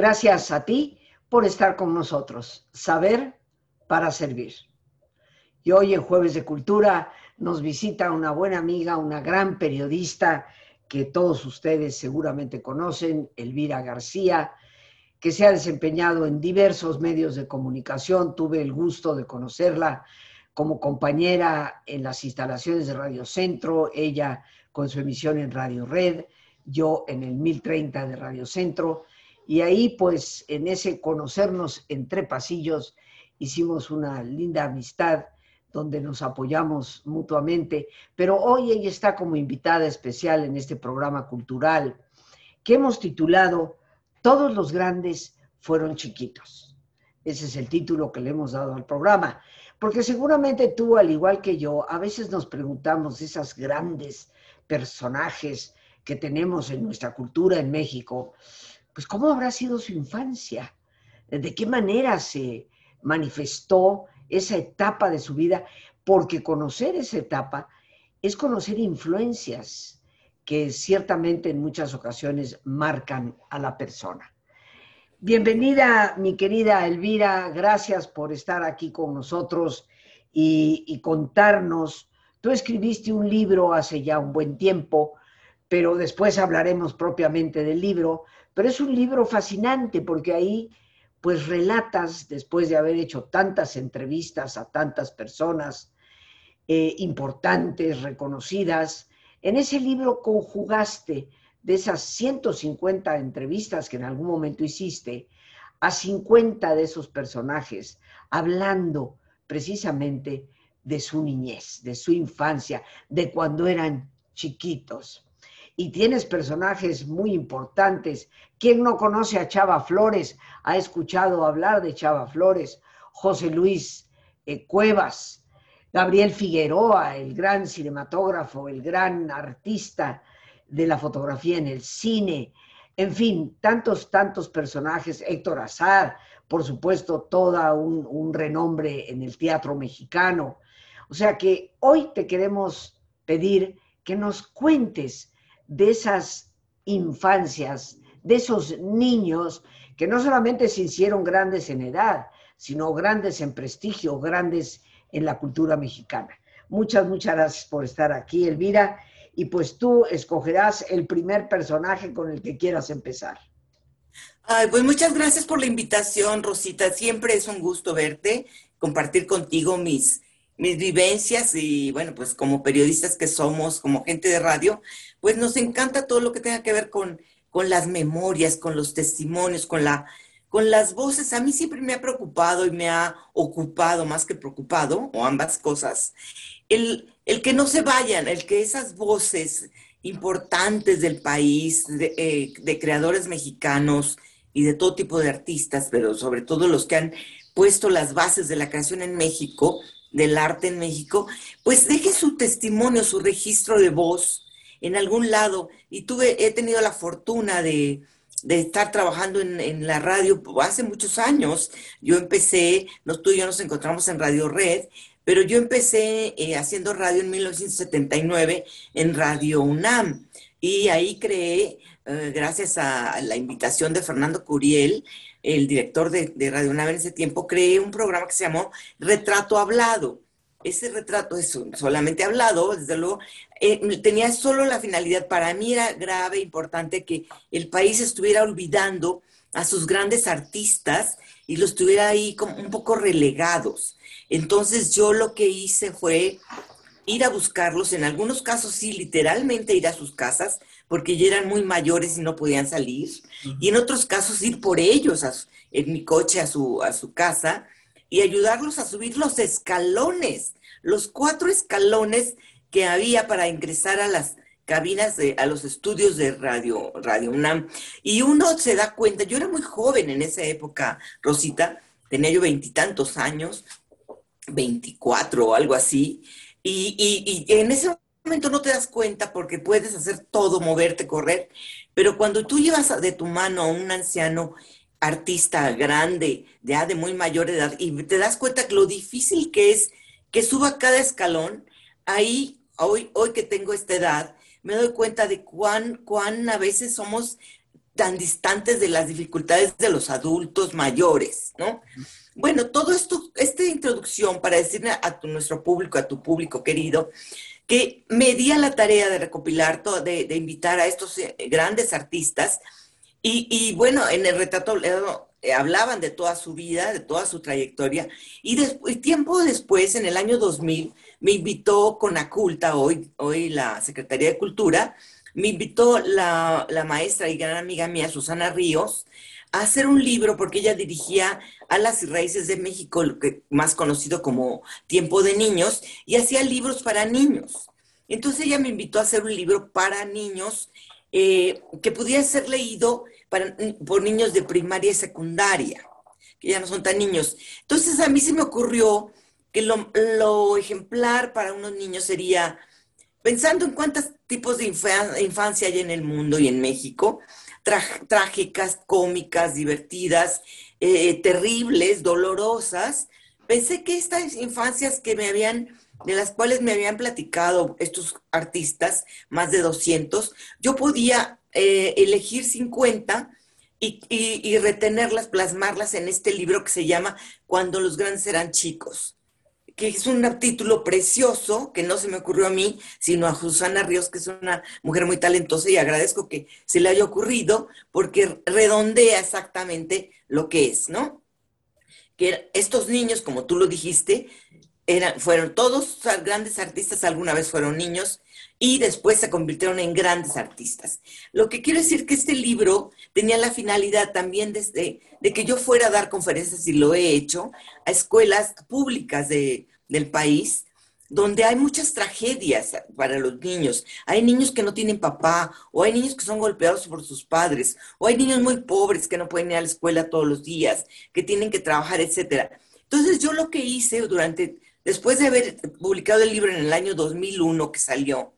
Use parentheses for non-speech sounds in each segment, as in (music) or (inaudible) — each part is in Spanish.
Gracias a ti por estar con nosotros. Saber para servir. Y hoy en Jueves de Cultura nos visita una buena amiga, una gran periodista que todos ustedes seguramente conocen, Elvira García, que se ha desempeñado en diversos medios de comunicación. Tuve el gusto de conocerla como compañera en las instalaciones de Radio Centro, ella con su emisión en Radio Red, yo en el 1030 de Radio Centro. Y ahí, pues, en ese conocernos entre pasillos, hicimos una linda amistad donde nos apoyamos mutuamente. Pero hoy ella está como invitada especial en este programa cultural que hemos titulado Todos los grandes fueron chiquitos. Ese es el título que le hemos dado al programa. Porque seguramente tú, al igual que yo, a veces nos preguntamos esas grandes personajes que tenemos en nuestra cultura en México, pues cómo habrá sido su infancia, de qué manera se manifestó esa etapa de su vida, porque conocer esa etapa es conocer influencias que ciertamente en muchas ocasiones marcan a la persona. Bienvenida, mi querida Elvira, gracias por estar aquí con nosotros y, contarnos. Tú escribiste un libro hace ya un buen tiempo, pero después hablaremos propiamente del libro, pero es un libro fascinante porque ahí pues relatas, después de haber hecho tantas entrevistas a tantas personas eh, importantes, reconocidas, en ese libro conjugaste de esas 150 entrevistas que en algún momento hiciste, a 50 de esos personajes, hablando precisamente de su niñez, de su infancia, de cuando eran chiquitos y tienes personajes muy importantes. ¿Quién no conoce a Chava Flores? Ha escuchado hablar de Chava Flores, José Luis eh, Cuevas, Gabriel Figueroa, el gran cinematógrafo, el gran artista de la fotografía en el cine, en fin, tantos, tantos personajes, Héctor Azar, por supuesto, toda un, un renombre en el teatro mexicano. O sea que hoy te queremos pedir que nos cuentes de esas infancias, de esos niños que no solamente se hicieron grandes en edad, sino grandes en prestigio, grandes en la cultura mexicana. Muchas, muchas gracias por estar aquí, Elvira. Y pues tú escogerás el primer personaje con el que quieras empezar. Ay, pues muchas gracias por la invitación, Rosita. Siempre es un gusto verte, compartir contigo mis, mis vivencias y bueno, pues como periodistas que somos, como gente de radio, pues nos encanta todo lo que tenga que ver con, con las memorias, con los testimonios, con, la, con las voces. A mí siempre me ha preocupado y me ha ocupado más que preocupado, o ambas cosas, el, el que no se vayan, el que esas voces importantes del país, de, eh, de creadores mexicanos y de todo tipo de artistas, pero sobre todo los que han puesto las bases de la canción en México, del arte en México, pues deje su testimonio, su registro de voz en algún lado. Y tuve, he tenido la fortuna de, estar trabajando en, la radio hace muchos años. Yo empecé, no, tú y yo nos encontramos en Radio Red, pero yo empecé eh, haciendo radio en 1979 en Radio UNAM. Y ahí creé, eh, gracias a la invitación de Fernando Curiel, el director de, Radio UNAM en ese tiempo, creé un programa que se llamó Retrato Hablado. Ese retrato es solamente hablado, desde luego, eh, tenía solo la finalidad, para mí era grave, importante que el país estuviera olvidando a sus grandes artistas y los tuviera ahí como un poco relegados. Entonces yo lo que hice fue ir a buscarlos, en algunos casos sí, literalmente ir a sus casas, porque ya eran muy mayores y no podían salir, y en otros casos ir por ellos en mi coche a su, a su casa y ayudarlos a subir los escalones, los cuatro escalones que había para ingresar a las cabinas, de, a los estudios de Radio, Radio UNAM. Y uno se da cuenta, yo era muy joven en esa época, Rosita, tenía yo veintitantos años, veinticuatro o algo así, y, y, y en ese momento no te das cuenta porque puedes hacer todo, moverte, correr, pero cuando tú llevas de tu mano a un anciano artista grande, ya de muy mayor edad, y te das cuenta que lo difícil que es que suba cada escalón, ahí, hoy, hoy que tengo esta edad, me doy cuenta de cuán, cuán a veces somos tan distantes de las dificultades de los adultos mayores, ¿no? Bueno, todo esto, esta introducción para decirle a nuestro público, a tu público querido, que me di a la tarea de recopilar, todo, de, invitar a estos eh, grandes artistas. Y, bueno, en el retrato eh, hablaban de toda su vida, de toda su trayectoria. Y, después, tiempo después, en el año 2000, me invitó con Aculta, hoy, hoy la Secretaría de Cultura, me invitó la, maestra y gran amiga mía, Susana Ríos, a hacer un libro porque ella dirigía a las raíces de México, lo que más conocido como Tiempo de Niños, y hacía libros para niños. Entonces ella me invitó a hacer un libro para niños eh, que pudiera ser leído por niños de primaria y secundaria, que ya no son tan niños. Entonces a mí se me ocurrió que lo ejemplar para unos niños sería pensando en cuántos tipos de infancia hay en el mundo y en México, trágicas, cómicas, divertidas, eh, terribles, dolorosas, pensé que estas infancias que me habían, de las cuales me habían platicado estos artistas, más de 200, yo podía eh, elegir 50 y, y retenerlas, plasmarlas en este libro que se llama Cuando los grandes eran chicos que es un título precioso que no se me ocurrió a mí, sino a Susana Ríos, que es una mujer muy talentosa y agradezco que se le haya ocurrido porque redondea exactamente lo que es, ¿no? Que estos niños, como tú lo dijiste, eran, fueron todos grandes artistas, alguna vez fueron niños y después se convirtieron en grandes artistas. Lo que quiero decir que este libro tenía la finalidad también de, de que yo fuera a dar conferencias, y lo he hecho, a escuelas públicas de, del país donde hay muchas tragedias para los niños. Hay niños que no tienen papá, o hay niños que son golpeados por sus padres, o hay niños muy pobres que no pueden ir a la escuela todos los días, que tienen que trabajar, etcétera. Entonces yo lo que hice durante, después de haber publicado el libro en el año 2001 que salió,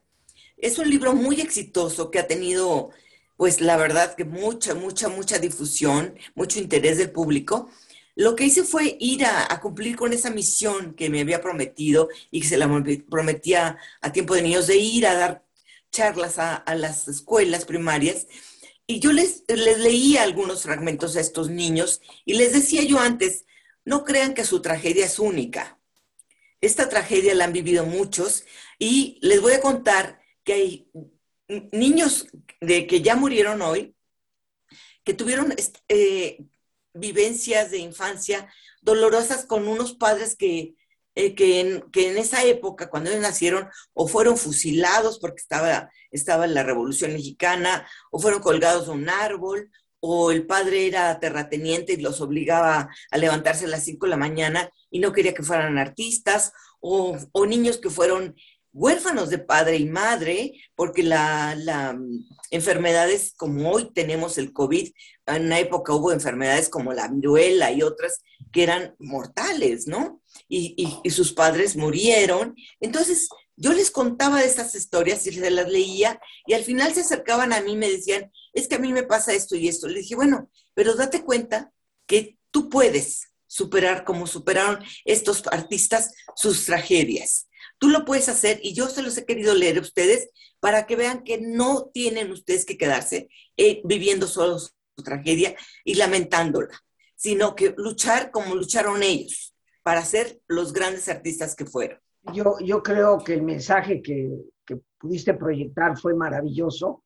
es un libro muy exitoso que ha tenido, pues la verdad que mucha, mucha, mucha difusión, mucho interés del público lo que hice fue ir a, cumplir con esa misión que me había prometido y que se la prometía a tiempo de niños, de ir a dar charlas a, las escuelas primarias. Y yo les, les leía algunos fragmentos a estos niños y les decía yo antes, no crean que su tragedia es única. Esta tragedia la han vivido muchos y les voy a contar que hay niños de que ya murieron hoy, que tuvieron eh, vivencias de infancia dolorosas con unos padres que, eh, que, en, que, en, esa época, cuando ellos nacieron, o fueron fusilados porque estaba, estaba la Revolución Mexicana, o fueron colgados de un árbol, o el padre era terrateniente y los obligaba a levantarse a las 5 de la mañana y no quería que fueran artistas, o niños que fueron huérfanos de padre y madre, porque la, la, mm, enfermedades como hoy tenemos el COVID, en una época hubo enfermedades como la viruela y otras que eran mortales, ¿no? Y, sus padres murieron. Entonces, yo les contaba de estas historias y se las leía y al final se acercaban a mí y me decían, es que a mí me pasa esto y esto. Le dije, bueno, pero date cuenta que tú puedes superar como superaron estos artistas sus tragedias. Tú lo puedes hacer y yo se los he querido leer a ustedes para que vean que no tienen ustedes que quedarse eh, viviendo solo su tragedia y lamentándola, sino que luchar como lucharon ellos para ser los grandes artistas que fueron. Yo, yo creo que el mensaje que, que pudiste proyectar fue maravilloso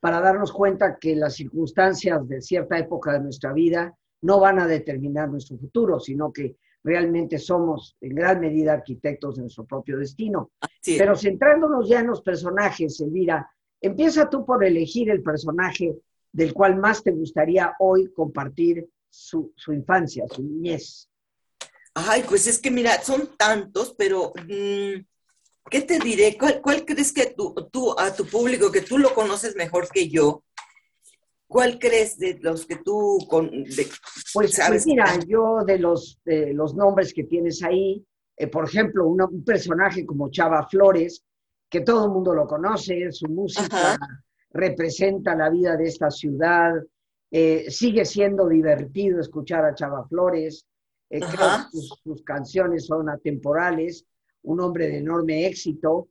para darnos cuenta que las circunstancias de cierta época de nuestra vida no van a determinar nuestro futuro, sino que realmente somos en gran medida arquitectos de nuestro propio destino. Pero centrándonos ya en los personajes, Elvira, empieza tú por elegir el personaje del cual más te gustaría hoy compartir su, infancia, su niñez. Ay, pues es que mira, son tantos, pero mm, ¿qué te diré? ¿Cuál, crees que tú, tú, a tu público, que tú lo conoces mejor que yo, ¿Cuál crees de los que tú con, pues, sabes? Pues mira, yo de los, de los nombres que tienes ahí, eh, por ejemplo, un personaje como Chava Flores, que todo el mundo lo conoce, su música representa la vida de esta ciudad, eh, sigue siendo divertido escuchar a Chava Flores, eh, creo que sus, canciones son atemporales, un hombre de enorme éxito.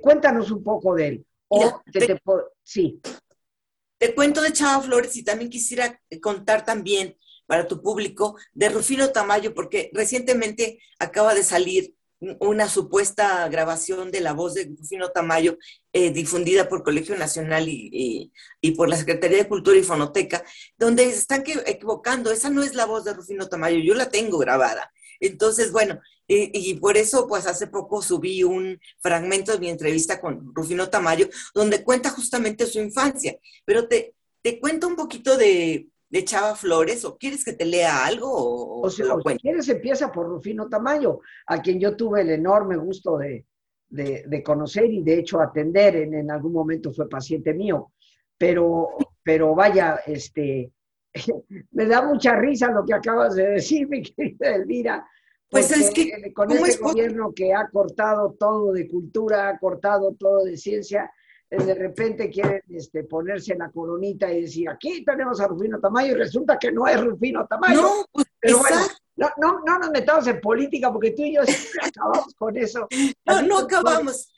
cuéntanos un poco de él. O sí. Te cuento de Chava Flores y también quisiera contar también para tu público de Rufino Tamayo, porque recientemente acaba de salir una supuesta grabación de la voz de Rufino Tamayo eh, difundida por Colegio Nacional y, por la Secretaría de Cultura y Fonoteca, donde se están equivocando. Esa no es la voz de Rufino Tamayo, yo la tengo grabada. Entonces, bueno, y, por eso, pues hace poco subí un fragmento de mi entrevista con Rufino Tamayo, donde cuenta justamente su infancia. Pero te, te cuento un poquito de, de Chava Flores, o quieres que te lea algo? O, o, si quieres, empieza por Rufino Tamayo, a quien yo tuve el enorme gusto de, conocer y de hecho atender, en, en, algún momento fue paciente mío. Pero, pero vaya, este, (laughs) me da mucha risa lo que acabas de decir, mi (laughs) querida Elvira. Pues es que con este gobierno que ha cortado todo de cultura, ha cortado todo de ciencia, eh, de repente quieren este, ponerse la coronita y decir, aquí tenemos a Rufino Tamayo, y resulta que no es Rufino Tamayo. No, pues, Pero bueno, no, no, no, nos metamos en política porque tú y yo siempre (laughs) acabamos con eso. No, no acabamos.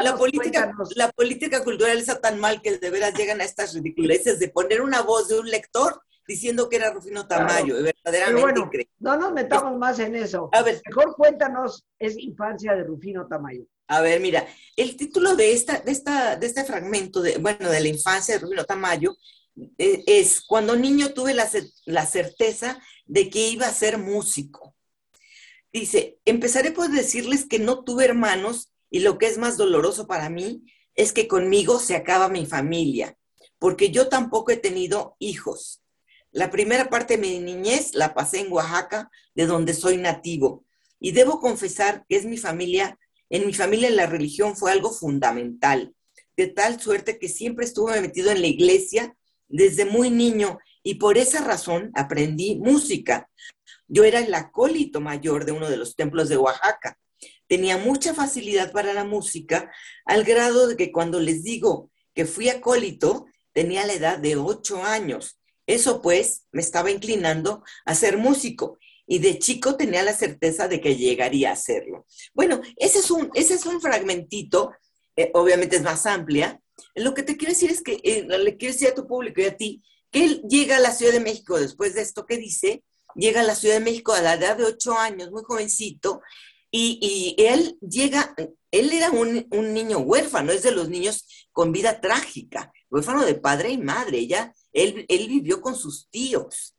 La, política, la política cultural está tan mal que de veras llegan a estas ridiculeces de poner una voz de un lector diciendo que era Rufino Tamayo, verdaderamente bueno, No nos metamos más en eso. A ver. Mejor cuéntanos, es infancia de Rufino Tamayo. A ver, mira, el título de, esta, de, esta, de este fragmento, de, bueno, de la infancia de Rufino Tamayo, eh, es cuando niño tuve la, la certeza de que iba a ser músico. Dice, empezaré por decirles que no tuve hermanos y lo que es más doloroso para mí es que conmigo se acaba mi familia, porque yo tampoco he tenido hijos. La primera parte de mi niñez la pasé en Oaxaca, de donde soy nativo, y debo confesar que es mi familia en mi familia la religión fue algo fundamental, de tal suerte que siempre estuve metido en la iglesia desde muy niño y por esa razón aprendí música. Yo era el acólito mayor de uno de los templos de Oaxaca. Tenía mucha facilidad para la música, al grado de que cuando les digo que fui acólito, tenía la edad de ocho años. Eso pues me estaba inclinando a ser músico y de chico tenía la certeza de que llegaría a hacerlo. Bueno, ese es un, ese es un fragmentito, eh, obviamente es más amplia. Lo que te quiero decir es que eh, le quiero decir a tu público y a ti que él llega a la Ciudad de México después de esto que dice, llega a la Ciudad de México a la edad de ocho años, muy jovencito, y, él llega, él era un, niño huérfano, es de los niños con vida trágica, huérfano de padre y madre, ya, él, él vivió con sus tíos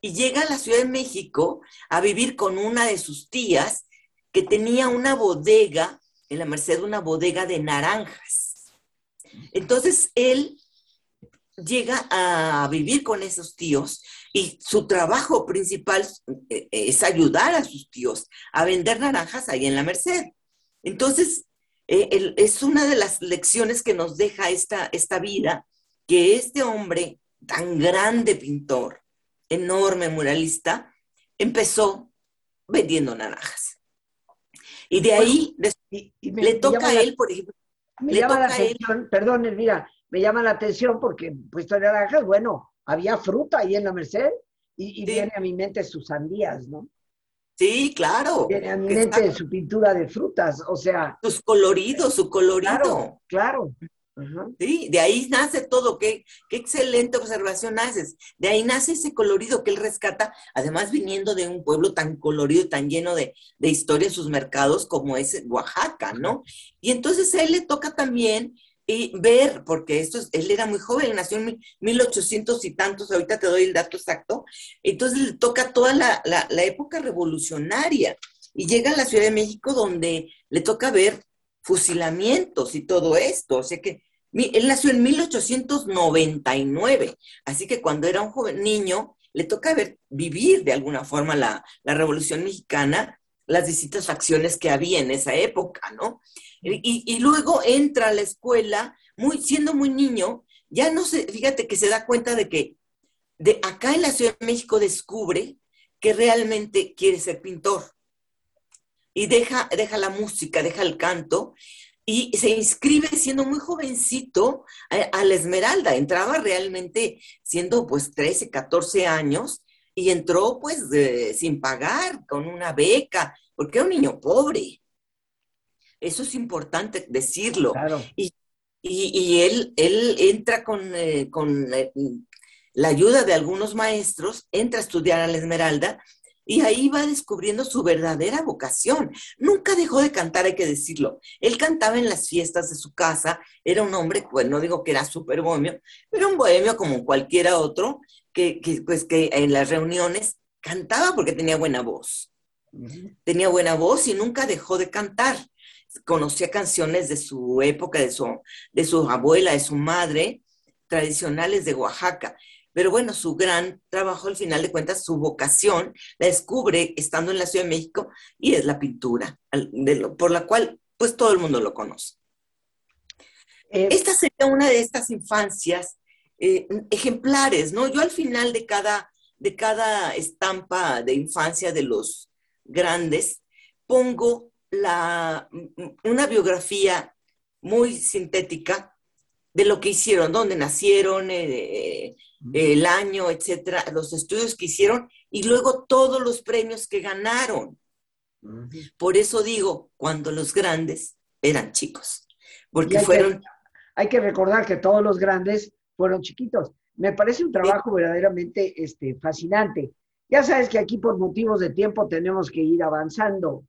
y llega a la Ciudad de México a vivir con una de sus tías que tenía una bodega, en la Merced una bodega de naranjas. Entonces él llega a vivir con esos tíos y su trabajo principal eh, es ayudar a sus tíos a vender naranjas ahí en la Merced. Entonces, eh, es una de las lecciones que nos deja esta, esta vida, que este hombre tan grande pintor, enorme muralista, empezó vendiendo naranjas. Y de ahí le toca a él, por ejemplo. Me llama la atención, perdón, Elvira, me llama la atención porque puesto naranjas, bueno, había fruta ahí en la Merced y, viene a mi mente sus sandías, ¿no? Sí, claro. Viene a mi mente su pintura de frutas, o sea. Sus coloridos, su colorido. Claro, claro. Sí, de ahí nace todo, qué, qué excelente observación haces. De ahí nace ese colorido que él rescata, además viniendo de un pueblo tan colorido, tan lleno de, de historia en sus mercados como es Oaxaca, ¿no? Y entonces a él le toca también y ver, porque esto él era muy joven, nació en 1800 y tantos, ahorita te doy el dato exacto, entonces le toca toda la, la, la época revolucionaria y llega a la Ciudad de México donde le toca ver fusilamientos y todo esto. O sea que él nació en 1899, así que cuando era un joven niño, le toca ver, vivir de alguna forma la, Revolución Mexicana, las distintas facciones que había en esa época, ¿no? Y, luego entra a la escuela, muy, siendo muy niño, ya no sé, fíjate que se da cuenta de que de acá en la Ciudad de México descubre que realmente quiere ser pintor y deja, deja la música, deja el canto y se inscribe siendo muy jovencito a, la Esmeralda. Entraba realmente siendo pues 13, 14 años y entró pues sin pagar, con una beca, porque era un niño pobre. Eso es importante decirlo. Y, Y, él, él entra con, eh, con eh, la ayuda de algunos maestros, entra a estudiar a la Esmeralda y ahí va descubriendo su verdadera vocación. Nunca dejó de cantar, hay que decirlo. Él cantaba en las fiestas de su casa, era un hombre, pues no digo que era súper bohemio, pero un bohemio como cualquiera otro, que, pues que en las reuniones cantaba porque tenía buena voz. Tenía buena voz y nunca dejó de cantar. Conocía canciones de su época, de su, de su abuela, de su madre, tradicionales de Oaxaca. Pero bueno, su gran trabajo, al final de cuentas, su vocación, la descubre estando en la Ciudad de México y es la pintura, por la cual pues todo el mundo lo conoce. Eh, Esta sería una de estas infancias eh, ejemplares, ¿no? Yo al final de cada, de cada estampa de infancia de los grandes pongo la, una biografía muy sintética de lo que hicieron, dónde nacieron, eh, el año, etcétera, los estudios que hicieron y luego todos los premios que ganaron. Por eso digo, cuando los grandes eran chicos, porque fueron... hay que recordar que todos los grandes fueron chiquitos. Me parece un trabajo verdaderamente este, fascinante. Ya sabes que aquí por motivos de tiempo tenemos que ir avanzando.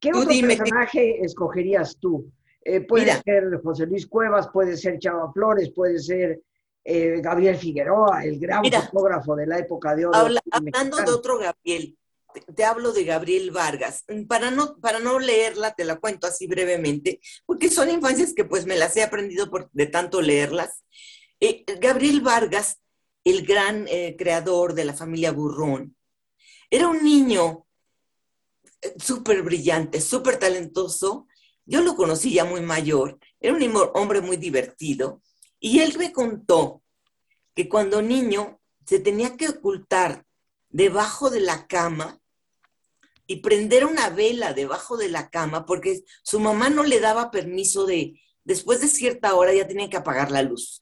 ¿Qué otro personaje escogerías tú? Eh, puede ser José Luis Cuevas, puede ser Chava Flores, puede ser eh, Gabriel Figueroa, el gran fotógrafo de la época de oro. hablando de otro Gabriel, te, hablo de Gabriel Vargas. Para no, para no leerla, te la cuento así brevemente, porque son infancias que pues me las he aprendido por, de tanto leerlas. Eh, Gabriel Vargas, el gran eh, creador de la familia Burrón, era un niño súper brillante, súper talentoso. Yo lo conocí ya muy mayor, era un hombre muy divertido y él me contó que cuando niño se tenía que ocultar debajo de la cama y prender una vela debajo de la cama porque su mamá no le daba permiso de, después de cierta hora ya tenía que apagar la luz.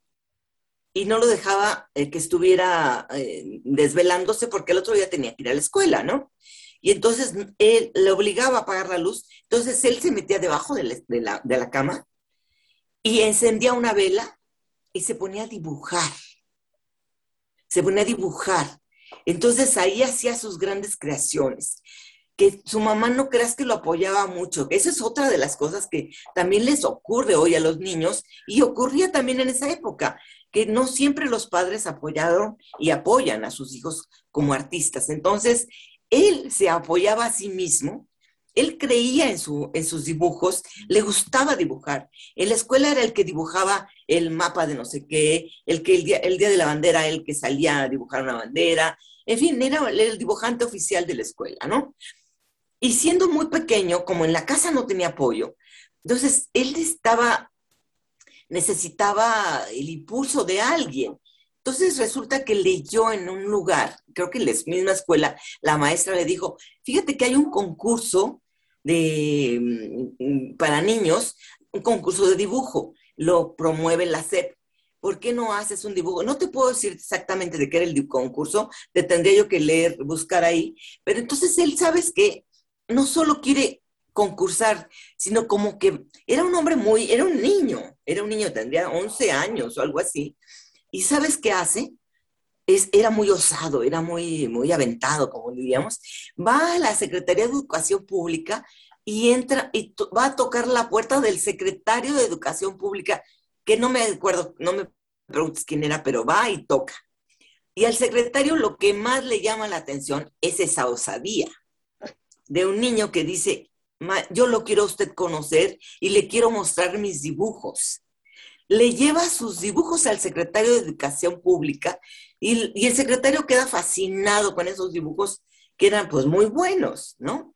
Y no lo dejaba eh, que estuviera eh, desvelándose porque el otro día tenía que ir a la escuela, ¿no? Y entonces él le obligaba a apagar la luz. Entonces él se metía debajo de la, de la cama y encendía una vela y se ponía a dibujar. Se ponía a dibujar. Entonces ahí hacía sus grandes creaciones. Que su mamá no creas que lo apoyaba mucho. Esa es otra de las cosas que también les ocurre hoy a los niños y ocurría también en esa época, que no siempre los padres apoyaron y apoyan a sus hijos como artistas. Entonces, él se apoyaba a sí mismo él creía en, su, en sus dibujos, le gustaba dibujar. En la escuela era el que dibujaba el mapa de no sé qué, el que el día, el día de la bandera, el que salía a dibujar una bandera. En fin, era el dibujante oficial de la escuela, ¿no? Y siendo muy pequeño, como en la casa no tenía apoyo, entonces él estaba, necesitaba el impulso de alguien. Entonces resulta que leyó en un lugar, creo que en la misma escuela, la maestra le dijo, fíjate que hay un concurso de, mm, para niños, un concurso de dibujo, lo promueve la SEP. ¿Por qué no haces un dibujo? No te puedo decir exactamente de qué era el concurso, te tendría yo que leer, buscar ahí, pero entonces él, ¿sabes que No solo quiere concursar, sino como que era un hombre muy, era un niño, era un niño, tendría 11 años o algo así, ¿Y sabes qué hace? Es, era muy osado, era muy, muy aventado, como diríamos. Va a la Secretaría de Educación Pública y entra y va a tocar la puerta del secretario de Educación Pública, que no me acuerdo, no me preguntes quién era, pero va y toca. Y al secretario lo que más le llama la atención es esa osadía de un niño que dice, yo lo quiero a usted conocer y le quiero mostrar mis dibujos le lleva sus dibujos al secretario de Educación Pública y, el secretario queda fascinado con esos dibujos que eran pues muy buenos, ¿no?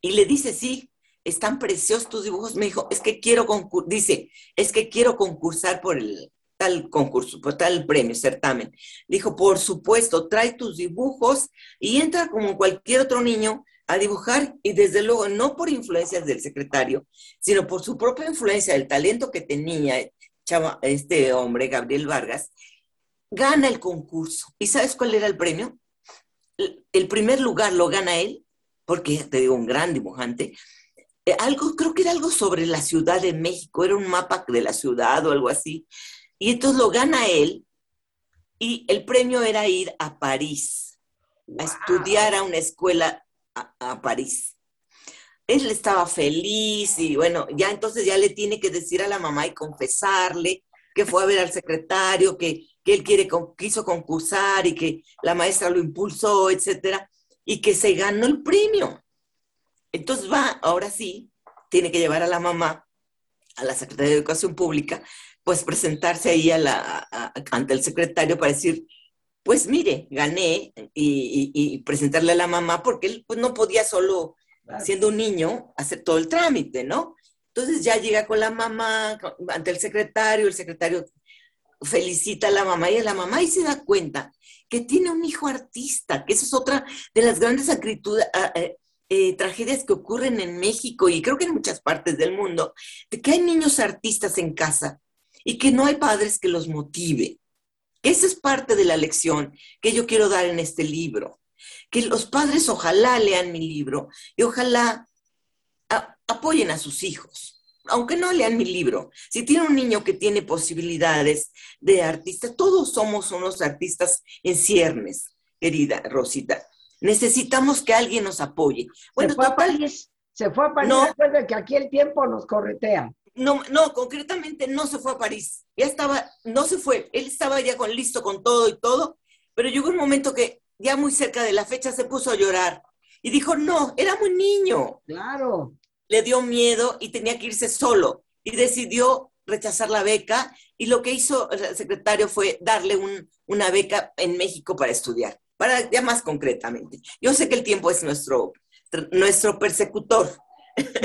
Y le dice, sí, están preciosos tus dibujos. Me dijo, es que quiero concursar, dice, es que quiero concursar por el tal concurso, por tal premio, certamen. Dijo, por supuesto, trae tus dibujos y entra como cualquier otro niño a dibujar y desde luego no por influencias del secretario, sino por su propia influencia, el talento que tenía, este hombre, Gabriel Vargas, gana el concurso. ¿Y sabes cuál era el premio? El primer lugar lo gana él, porque te digo, un gran dibujante. eh, algo, creo que era algo sobre la Ciudad de México, era un mapa de la ciudad o algo así. Y entonces lo gana él y el premio era ir a París, a estudiar a una escuela a, París. Él estaba feliz y bueno, ya entonces ya le tiene que decir a la mamá y confesarle que fue a ver al secretario, que, que él quiere, quiso concursar y que la maestra lo impulsó, etcétera, y que se ganó el premio. Entonces va, ahora sí, tiene que llevar a la mamá a la Secretaría de Educación Pública, pues presentarse ahí a la, ante el secretario para decir, pues mire, gané y, presentarle a la mamá porque él pues, no podía solo, siendo un niño, hacer todo el trámite, ¿no? Entonces ya llega con la mamá ante el secretario, el secretario felicita a la mamá y a la mamá y se da cuenta que tiene un hijo artista, que esa es otra de las grandes eh, eh, tragedias que ocurren en México y creo que en muchas partes del mundo, de que hay niños artistas en casa y que no hay padres que los motive. Esa es parte de la lección que yo quiero dar en este libro. Que los padres ojalá lean mi libro y ojalá apoyen a sus hijos, aunque no lean mi libro. Si tiene un niño que tiene posibilidades de artista, todos somos unos artistas en ciernes, querida Rosita. Necesitamos que alguien nos apoye. Bueno, se fue a París, se fue a París, no, que aquí el tiempo nos corretea. No, no, concretamente no se fue a París. Ya estaba, no se fue. Él estaba ya con listo con todo y todo, pero llegó un momento que ya muy cerca de la fecha se puso a llorar y dijo, no, era muy niño. Claro. Le dio miedo y tenía que irse solo y decidió rechazar la beca y lo que hizo el secretario fue darle una beca en México para estudiar, para ya más concretamente. Yo sé que el tiempo es nuestro, nuestro persecutor,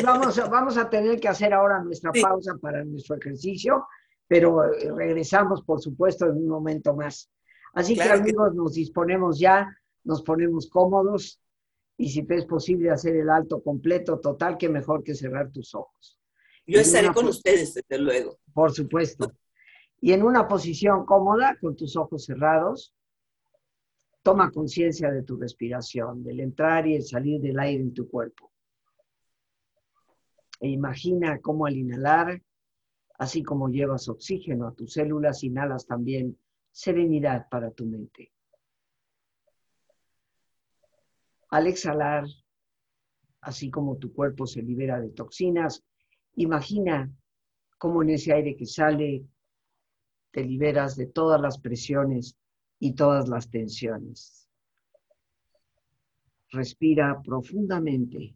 Vamos, vamos a tener que hacer ahora nuestra pausa para nuestro ejercicio, pero eh, regresamos, por supuesto, en un momento más. Así que amigos, nos disponemos ya, nos ponemos cómodos y si te es posible hacer el alto completo, total, que mejor que cerrar tus ojos. Yo estaré con ustedes, desde luego. Por supuesto. Y en una posición cómoda, con tus ojos cerrados, toma conciencia de tu respiración, del entrar y el salir del aire en tu cuerpo. E imagina cómo al inhalar, así como llevas oxígeno a tus células, inhalas también serenidad para tu mente. Al exhalar, así como tu cuerpo se libera de toxinas, imagina cómo en ese aire que sale te liberas de todas las presiones y todas las tensiones. Respira profundamente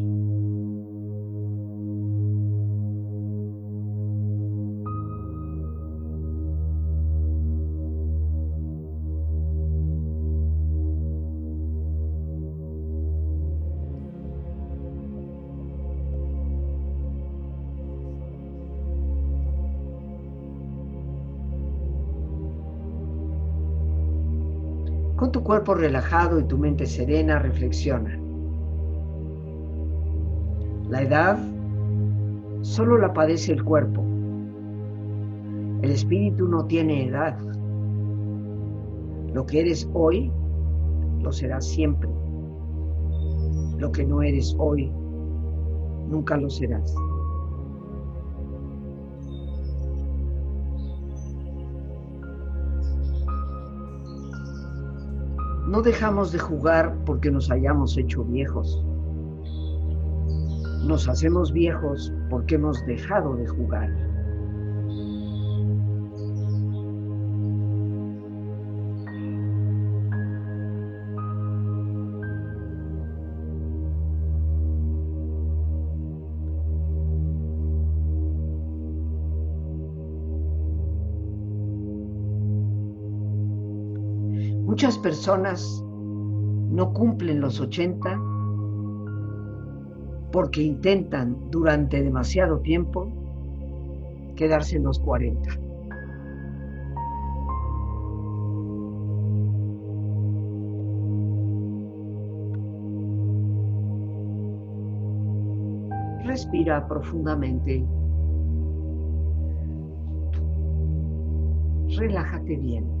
Cuerpo relajado y tu mente serena, reflexiona. La edad solo la padece el cuerpo. El espíritu no tiene edad. Lo que eres hoy, lo serás siempre. Lo que no eres hoy, nunca lo serás. No dejamos de jugar porque nos hayamos hecho viejos. Nos hacemos viejos porque hemos dejado de jugar. Muchas personas no cumplen los 80 porque intentan durante demasiado tiempo quedarse en los 40. Respira profundamente. Relájate bien.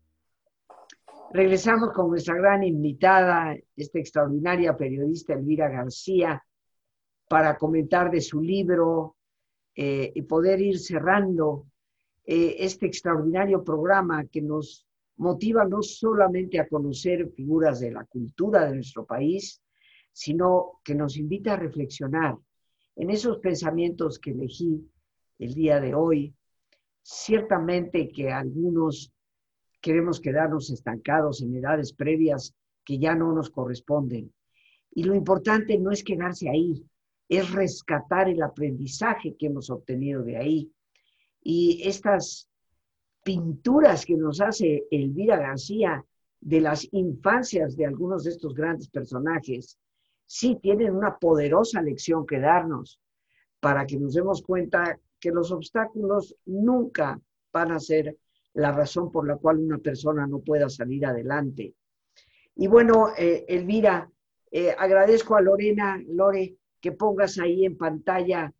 Regresamos con nuestra gran invitada, esta extraordinaria periodista Elvira García, para comentar de su libro eh, y poder ir cerrando eh, este extraordinario programa que nos motiva no solamente a conocer figuras de la cultura de nuestro país, sino que nos invita a reflexionar en esos pensamientos que elegí el día de hoy. Ciertamente que algunos queremos quedarnos estancados en edades previas que ya no nos corresponden. Y lo importante no es quedarse ahí, es rescatar el aprendizaje que hemos obtenido de ahí. Y estas pinturas que nos hace Elvira García de las infancias de algunos de estos grandes personajes, sí tienen una poderosa lección que darnos para que nos demos cuenta que los obstáculos nunca van a ser la razón por la cual una persona no pueda salir adelante. Y bueno, eh, Elvira, eh, agradezco a Lorena, Lore, que pongas ahí en pantalla,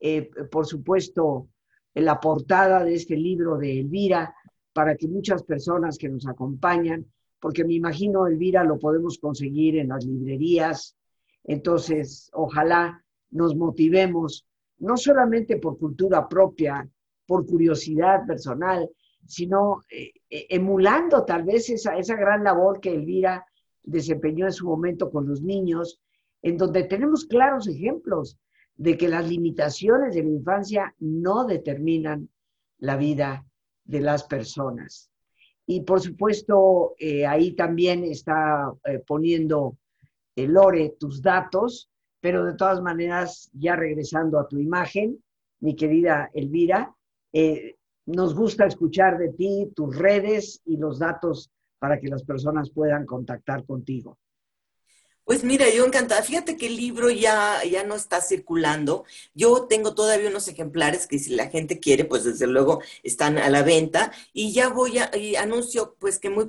eh, por supuesto, la portada de este libro de Elvira, para que muchas personas que nos acompañan, porque me imagino, Elvira, lo podemos conseguir en las librerías, entonces ojalá nos motivemos, no solamente por cultura propia, por curiosidad personal, sino eh, eh, emulando tal vez esa, esa gran labor que Elvira desempeñó en su momento con los niños, en donde tenemos claros ejemplos de que las limitaciones de la infancia no determinan la vida de las personas. Y por supuesto, eh, ahí también está poniendo Lore tus datos, pero de todas maneras, ya regresando a tu imagen, mi querida Elvira, nos gusta escuchar de ti, tus redes y los datos para que las personas puedan contactar contigo. Pues mira, yo encantada. Fíjate que el libro ya, ya no está circulando. Yo tengo todavía unos ejemplares que si la gente quiere, pues desde luego están a la venta. Y ya voy a, y anuncio pues que muy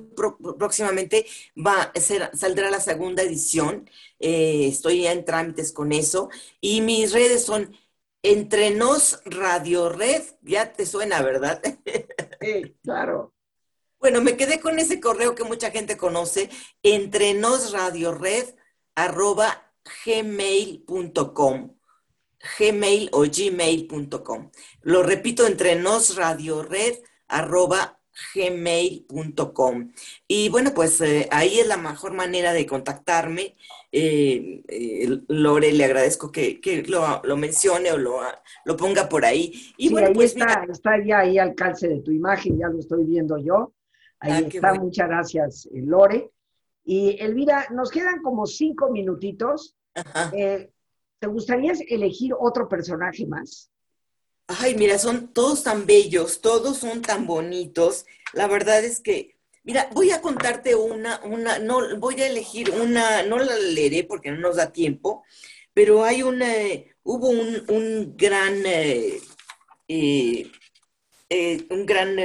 próximamente va a ser, saldrá la segunda edición. Eh, estoy ya en trámites con eso. Y mis redes son entre nos Radio Red, ya te suena, ¿verdad? (laughs) Sí, claro. Bueno, me quedé con ese correo que mucha gente conoce, entre nos Radio Red, arroba gmail.com. Gmail o gmail.com. Lo repito, entre nos Radio Red, arroba gmail.com. Y bueno, pues eh, ahí es la mejor manera de contactarme. Eh, eh, Lore, le agradezco que, lo, mencione o lo, lo, ponga por ahí. Y bueno, pues está, está ya ahí al calce de tu imagen, ya lo estoy viendo yo. Ahí ah, está, muchas gracias, Lore. Y Elvira, nos quedan como cinco minutitos. ¿Te gustaría elegir otro personaje más? Ay, mira, son todos tan bellos, todos son tan bonitos. La verdad es que, mira, voy a contarte una, una, no, voy a elegir una, no la leeré porque no nos da tiempo, pero hay una, hubo un, gran, eh, eh, eh, un gran,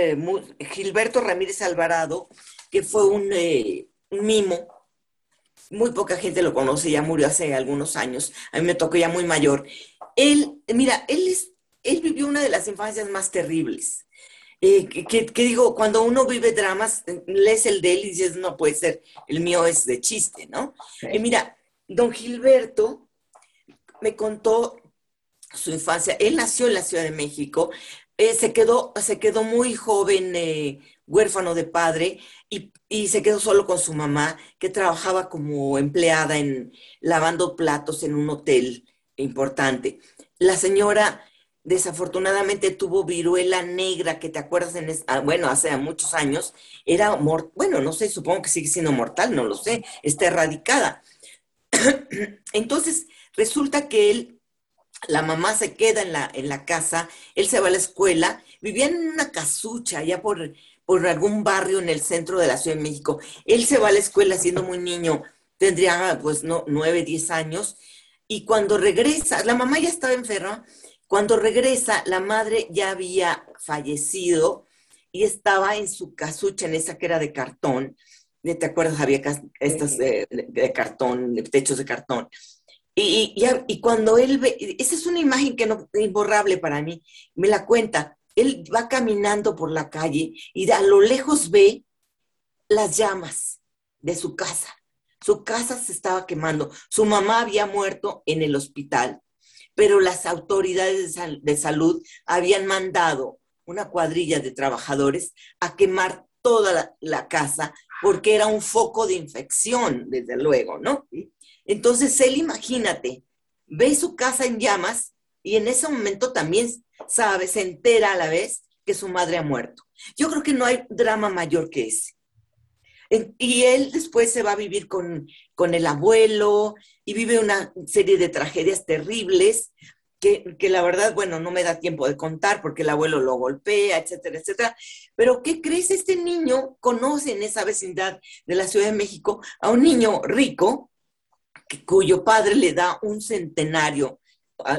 Gilberto Ramírez Alvarado, que fue un, un mimo, muy poca gente lo conoce, ya murió hace algunos años, a mí me tocó ya muy mayor. Él, mira, él es él vivió una de las infancias más terribles. Eh, que, digo, cuando uno vive dramas, lees el de él y dices, no puede ser, el mío es de chiste, ¿no? Y mira, don Gilberto me contó su infancia. Él nació en la Ciudad de México, eh, se, quedó, se quedó muy joven, eh, huérfano de padre, y, y, se quedó solo con su mamá, que trabajaba como empleada en lavando platos en un hotel importante. La señora desafortunadamente tuvo viruela negra, que te acuerdas, en ah, bueno, hace muchos años, era, bueno, no sé, supongo que sigue siendo mortal, no lo sé, está erradicada. (clears throat) Entonces, resulta que él, la mamá se queda en la, en la casa, él se va a la escuela, vivía en una casucha allá por, por algún barrio en el centro de la Ciudad de México. Él se va a la escuela siendo muy niño, tendría pues no, nueve, diez años, y cuando regresa, la mamá ya estaba enferma, Cuando regresa, la madre ya había fallecido y estaba en su casucha, en esa que era de cartón. ¿Te acuerdas? Había estas de, cartón, de techos de cartón. Y, cuando él ve, esa es una imagen que no es imborrable para mí, me la cuenta. Él va caminando por la calle y a lo lejos ve las llamas de su casa. Su casa se estaba quemando. Su mamá había muerto en el hospital, pero las autoridades de, salud habían mandado una cuadrilla de trabajadores a quemar toda la, casa porque era un foco de infección, desde luego, ¿no? Entonces él, imagínate, ve su casa en llamas y en ese momento también sabe, se entera a la vez que su madre ha muerto. Yo creo que no hay drama mayor que ese. Y él después se va a vivir con, con el abuelo y vive una serie de tragedias terribles que, que, la verdad, bueno, no me da tiempo de contar porque el abuelo lo golpea, etcétera, etcétera. Pero ¿qué crees? Este niño conoce en esa vecindad de la Ciudad de México a un niño rico cuyo padre le da un centenario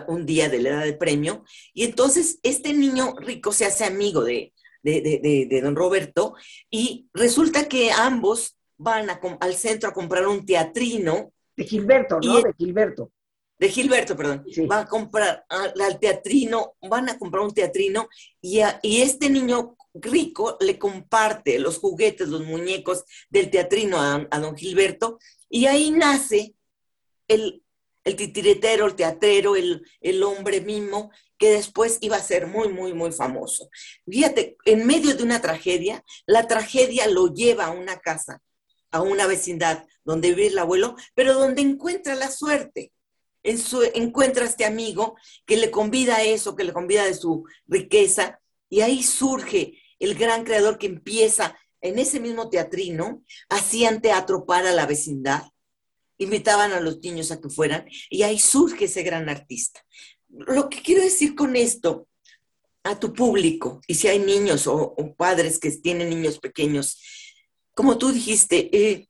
un día de la edad de premio, y entonces este niño rico se hace amigo de, de, don Roberto, y resulta que ambos van al centro a comprar un teatrino. De Gilberto, ¿no? de Gilberto. De Gilberto, perdón. Va a comprar al teatrino, van a comprar un teatrino y, y este niño rico le comparte los juguetes, los muñecos del teatrino a, a don Gilberto y ahí nace el, el titiretero, el teatrero, el, el hombre mismo, que después iba a ser muy, muy, muy famoso. Fíjate, en medio de una tragedia, la tragedia lo lleva a una casa, a una vecindad donde vive el abuelo, pero donde encuentra la suerte. En su, encuentra a este amigo que le convida a eso, que le convida de su riqueza, y ahí surge el gran creador que empieza en ese mismo teatrino, hacían teatro para la vecindad, invitaban a los niños a que fueran, y ahí surge ese gran artista. Lo que quiero decir con esto a tu público, y si hay niños o, padres que tienen niños pequeños, como tú dijiste, eh,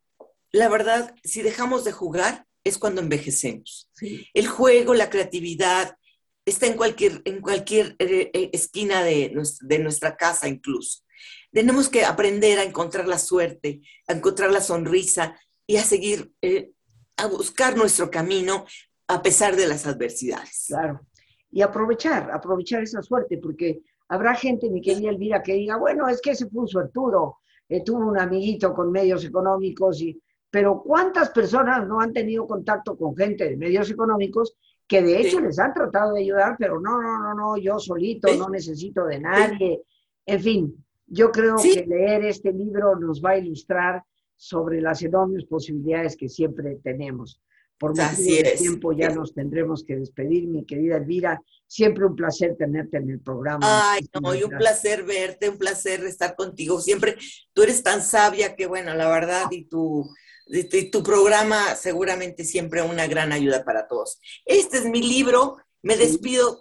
la verdad, si dejamos de jugar, es cuando envejecemos. El juego, la creatividad, está en cualquier, en cualquier eh, eh, esquina de, de, nuestra casa incluso. Tenemos que aprender a encontrar la suerte, a encontrar la sonrisa y a seguir a buscar nuestro camino a pesar de las adversidades. Claro. Y aprovechar, aprovechar esa suerte, porque habrá gente, mi querida Elvira, que diga, bueno, es que ese fue un suertudo, eh, tuvo un amiguito con medios económicos, y... pero ¿cuántas personas no han tenido contacto con gente de medios económicos que de hecho les han tratado de ayudar, pero no, no, no, no, yo solito, no necesito de nadie. En fin, yo creo que leer este libro nos va a ilustrar sobre las enormes posibilidades que siempre tenemos. Por más tiempo ya nos tendremos que despedir, mi querida Elvira. Siempre un placer tenerte en el programa. Ay, no, y un placer verte, un placer estar contigo. Siempre tú eres tan sabia que, bueno, la verdad, y tu, y tu programa seguramente siempre una gran ayuda para todos. Este es mi libro. Me despido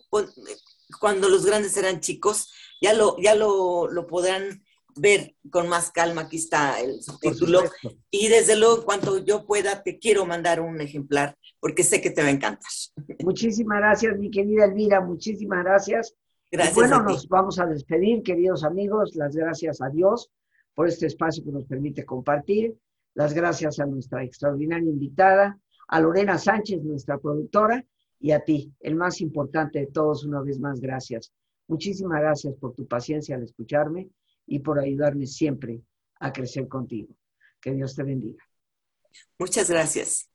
cuando los grandes eran chicos. Ya lo, ya lo, lo podrán ver con más calma, aquí está el subtítulo. Y desde luego, en cuanto yo pueda, te quiero mandar un ejemplar, porque sé que te va a encantar. Muchísimas gracias, mi querida Elvira, muchísimas gracias. Gracias. bueno, nos vamos a despedir, queridos amigos. Las gracias a Dios por este espacio que nos permite compartir. Las gracias a nuestra extraordinaria invitada, a Lorena Sánchez, nuestra productora, y a ti, el más importante de todos, una vez más, gracias. Muchísimas gracias por tu paciencia al escucharme y por ayudarme siempre a crecer contigo. Que Dios te bendiga. Muchas gracias.